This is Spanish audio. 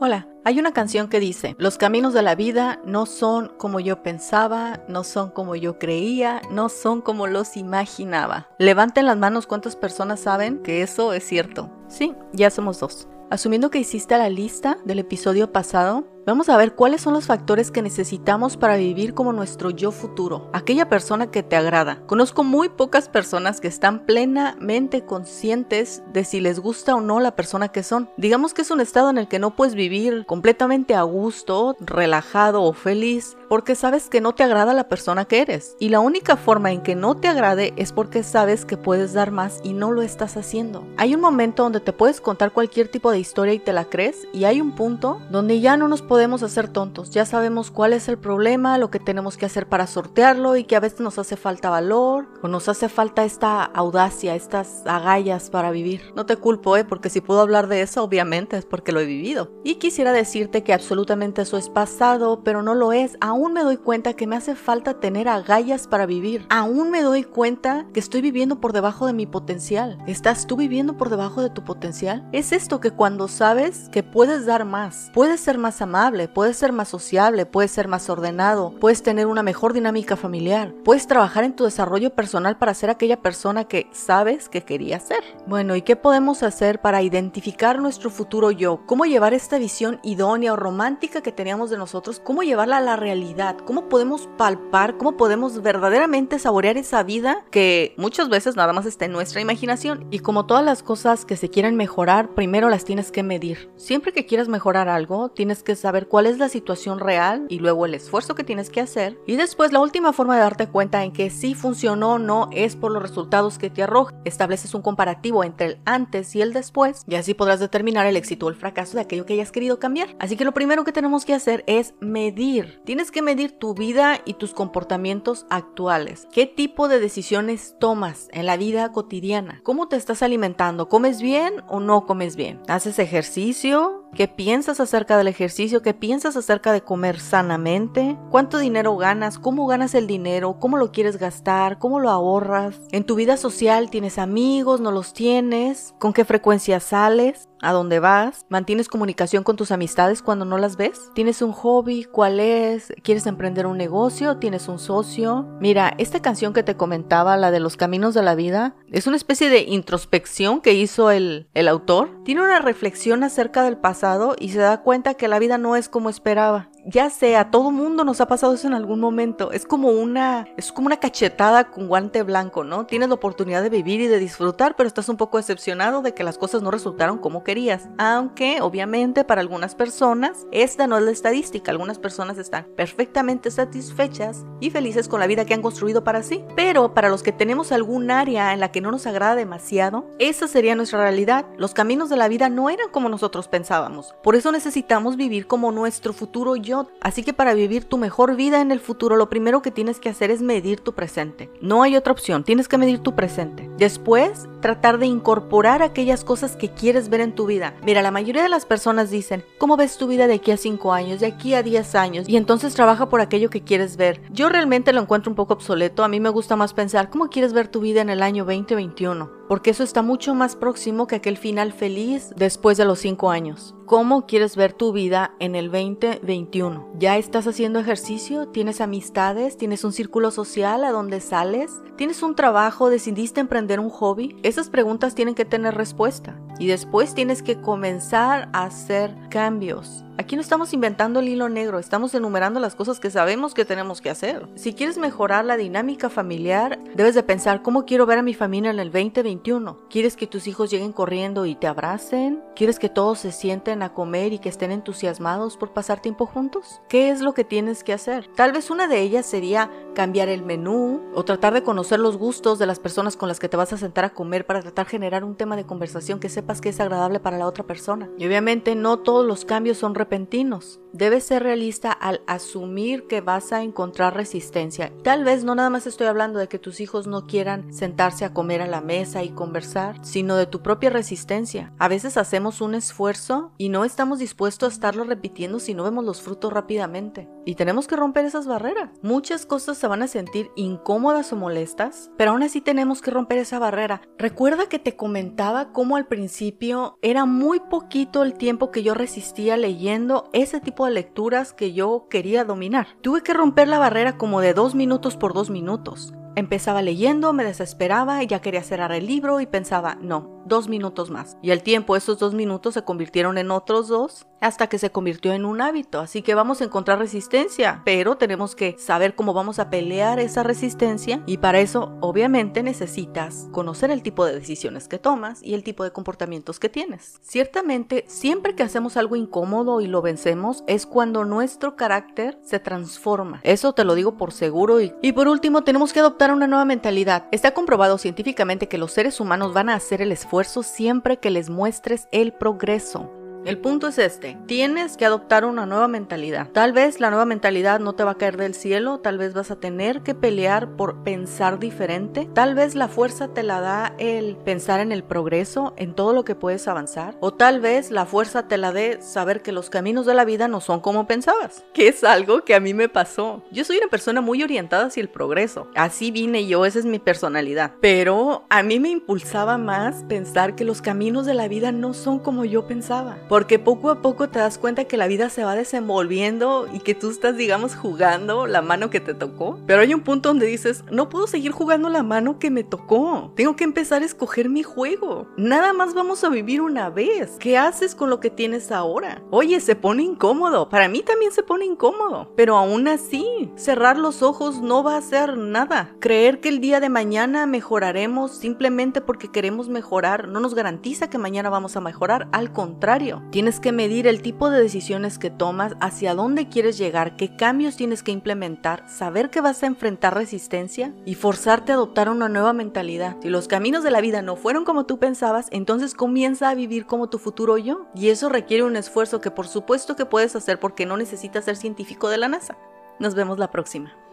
Hola, hay una canción que dice, los caminos de la vida no son como yo pensaba, no son como yo creía, no son como los imaginaba. Levanten las manos cuántas personas saben que eso es cierto. Sí, ya somos dos. Asumiendo que hiciste la lista del episodio pasado, Vamos a ver cuáles son los factores que necesitamos para vivir como nuestro yo futuro, aquella persona que te agrada. Conozco muy pocas personas que están plenamente conscientes de si les gusta o no la persona que son. Digamos que es un estado en el que no puedes vivir completamente a gusto, relajado o feliz, porque sabes que no te agrada la persona que eres. Y la única forma en que no te agrade es porque sabes que puedes dar más y no lo estás haciendo. Hay un momento donde te puedes contar cualquier tipo de historia y te la crees, y hay un punto donde ya no nos podemos podemos hacer tontos, ya sabemos cuál es el problema, lo que tenemos que hacer para sortearlo y que a veces nos hace falta valor o nos hace falta esta audacia, estas agallas para vivir. No te culpo, ¿eh? porque si puedo hablar de eso, obviamente es porque lo he vivido. Y quisiera decirte que absolutamente eso es pasado, pero no lo es. Aún me doy cuenta que me hace falta tener agallas para vivir. Aún me doy cuenta que estoy viviendo por debajo de mi potencial. ¿Estás tú viviendo por debajo de tu potencial? Es esto que cuando sabes que puedes dar más, puedes ser más amable, puedes ser más sociable, puedes ser más ordenado, puedes tener una mejor dinámica familiar, puedes trabajar en tu desarrollo personal para ser aquella persona que sabes que querías ser. Bueno, ¿y qué podemos hacer para identificar nuestro futuro yo? ¿Cómo llevar esta visión idónea o romántica que teníamos de nosotros? ¿Cómo llevarla a la realidad? ¿Cómo podemos palpar? ¿Cómo podemos verdaderamente saborear esa vida que muchas veces nada más está en nuestra imaginación? Y como todas las cosas que se quieren mejorar, primero las tienes que medir. Siempre que quieras mejorar algo, tienes que saber ver cuál es la situación real y luego el esfuerzo que tienes que hacer. Y después la última forma de darte cuenta en que si funcionó o no es por los resultados que te arroja. Estableces un comparativo entre el antes y el después y así podrás determinar el éxito o el fracaso de aquello que hayas querido cambiar. Así que lo primero que tenemos que hacer es medir. Tienes que medir tu vida y tus comportamientos actuales. ¿Qué tipo de decisiones tomas en la vida cotidiana? ¿Cómo te estás alimentando? ¿Comes bien o no comes bien? ¿Haces ejercicio? ¿Qué piensas acerca del ejercicio? ¿Qué piensas acerca de comer sanamente? ¿Cuánto dinero ganas? ¿Cómo ganas el dinero? ¿Cómo lo quieres gastar? ¿Cómo lo ahorras? ¿En tu vida social tienes amigos? ¿No los tienes? ¿Con qué frecuencia sales? ¿A dónde vas? ¿Mantienes comunicación con tus amistades cuando no las ves? ¿Tienes un hobby? ¿Cuál es? ¿Quieres emprender un negocio? ¿Tienes un socio? Mira, esta canción que te comentaba, la de los caminos de la vida, es una especie de introspección que hizo el, el autor. Tiene una reflexión acerca del pasado y se da cuenta que la vida no es como esperaba ya sé, a todo mundo nos ha pasado eso en algún momento. Es como una, es como una cachetada con guante blanco, ¿no? Tienes la oportunidad de vivir y de disfrutar, pero estás un poco decepcionado de que las cosas no resultaron como querías. Aunque, obviamente, para algunas personas, esta no es la estadística. Algunas personas están perfectamente satisfechas y felices con la vida que han construido para sí. Pero para los que tenemos algún área en la que no nos agrada demasiado, esa sería nuestra realidad. Los caminos de la vida no eran como nosotros pensábamos. Por eso necesitamos vivir como nuestro futuro yo Así que para vivir tu mejor vida en el futuro, lo primero que tienes que hacer es medir tu presente. No hay otra opción, tienes que medir tu presente. Después, tratar de incorporar aquellas cosas que quieres ver en tu vida. Mira, la mayoría de las personas dicen, ¿cómo ves tu vida de aquí a 5 años, de aquí a 10 años? Y entonces trabaja por aquello que quieres ver. Yo realmente lo encuentro un poco obsoleto, a mí me gusta más pensar, ¿cómo quieres ver tu vida en el año 2021? Porque eso está mucho más próximo que aquel final feliz después de los 5 años. ¿Cómo quieres ver tu vida en el 2021? ¿Ya estás haciendo ejercicio? ¿Tienes amistades? ¿Tienes un círculo social a donde sales? ¿Tienes un trabajo? ¿Decidiste emprender un hobby? Esas preguntas tienen que tener respuesta. Y después tienes que comenzar a hacer cambios Aquí no estamos inventando el hilo negro, estamos enumerando las cosas que sabemos que tenemos que hacer. Si quieres mejorar la dinámica familiar, debes de pensar cómo quiero ver a mi familia en el 2021. ¿Quieres que tus hijos lleguen corriendo y te abracen? ¿Quieres que todos se sienten a comer y que estén entusiasmados por pasar tiempo juntos? ¿Qué es lo que tienes que hacer? Tal vez una de ellas sería cambiar el menú o tratar de conocer los gustos de las personas con las que te vas a sentar a comer para tratar de generar un tema de conversación que que es agradable para la otra persona. Y obviamente no todos los cambios son repentinos. Debes ser realista al asumir que vas a encontrar resistencia. Tal vez no nada más estoy hablando de que tus hijos no quieran sentarse a comer a la mesa y conversar, sino de tu propia resistencia. A veces hacemos un esfuerzo y no estamos dispuestos a estarlo repitiendo si no vemos los frutos rápidamente. Y tenemos que romper esas barreras. Muchas cosas se van a sentir incómodas o molestas, pero aún así tenemos que romper esa barrera. Recuerda que te comentaba cómo al principio era muy poquito el tiempo que yo resistía leyendo ese tipo de lecturas que yo quería dominar. Tuve que romper la barrera como de dos minutos por dos minutos. Empezaba leyendo, me desesperaba y ya quería cerrar el libro y pensaba, no, dos minutos más. Y al tiempo esos dos minutos se convirtieron en otros dos hasta que se convirtió en un hábito. Así que vamos a encontrar resistencia, pero tenemos que saber cómo vamos a pelear esa resistencia y para eso obviamente necesitas conocer el tipo de decisiones que tomas y el tipo de comportamientos que tienes. Ciertamente, siempre que hacemos algo incómodo y lo vencemos es cuando nuestro carácter se transforma. Eso te lo digo por seguro y, y por último tenemos que adoptar una nueva mentalidad. Está comprobado científicamente que los seres humanos van a hacer el siempre que les muestres el progreso. El punto es este, tienes que adoptar una nueva mentalidad. Tal vez la nueva mentalidad no te va a caer del cielo, tal vez vas a tener que pelear por pensar diferente, tal vez la fuerza te la da el pensar en el progreso, en todo lo que puedes avanzar, o tal vez la fuerza te la dé saber que los caminos de la vida no son como pensabas, que es algo que a mí me pasó. Yo soy una persona muy orientada hacia el progreso, así vine yo, esa es mi personalidad, pero a mí me impulsaba más pensar que los caminos de la vida no son como yo pensaba porque poco a poco te das cuenta que la vida se va desenvolviendo y que tú estás, digamos, jugando la mano que te tocó. Pero hay un punto donde dices, no puedo seguir jugando la mano que me tocó. Tengo que empezar a escoger mi juego. Nada más vamos a vivir una vez. ¿Qué haces con lo que tienes ahora? Oye, se pone incómodo. Para mí también se pone incómodo. Pero aún así, cerrar los ojos no va a hacer nada. Creer que el día de mañana mejoraremos simplemente porque queremos mejorar no nos garantiza que mañana vamos a mejorar. Al contrario, Tienes que medir el tipo de decisiones que tomas, hacia dónde quieres llegar, qué cambios tienes que implementar, saber que vas a enfrentar resistencia y forzarte a adoptar una nueva mentalidad. Si los caminos de la vida no fueron como tú pensabas, entonces comienza a vivir como tu futuro yo. Y eso requiere un esfuerzo que por supuesto que puedes hacer porque no necesitas ser científico de la NASA. Nos vemos la próxima.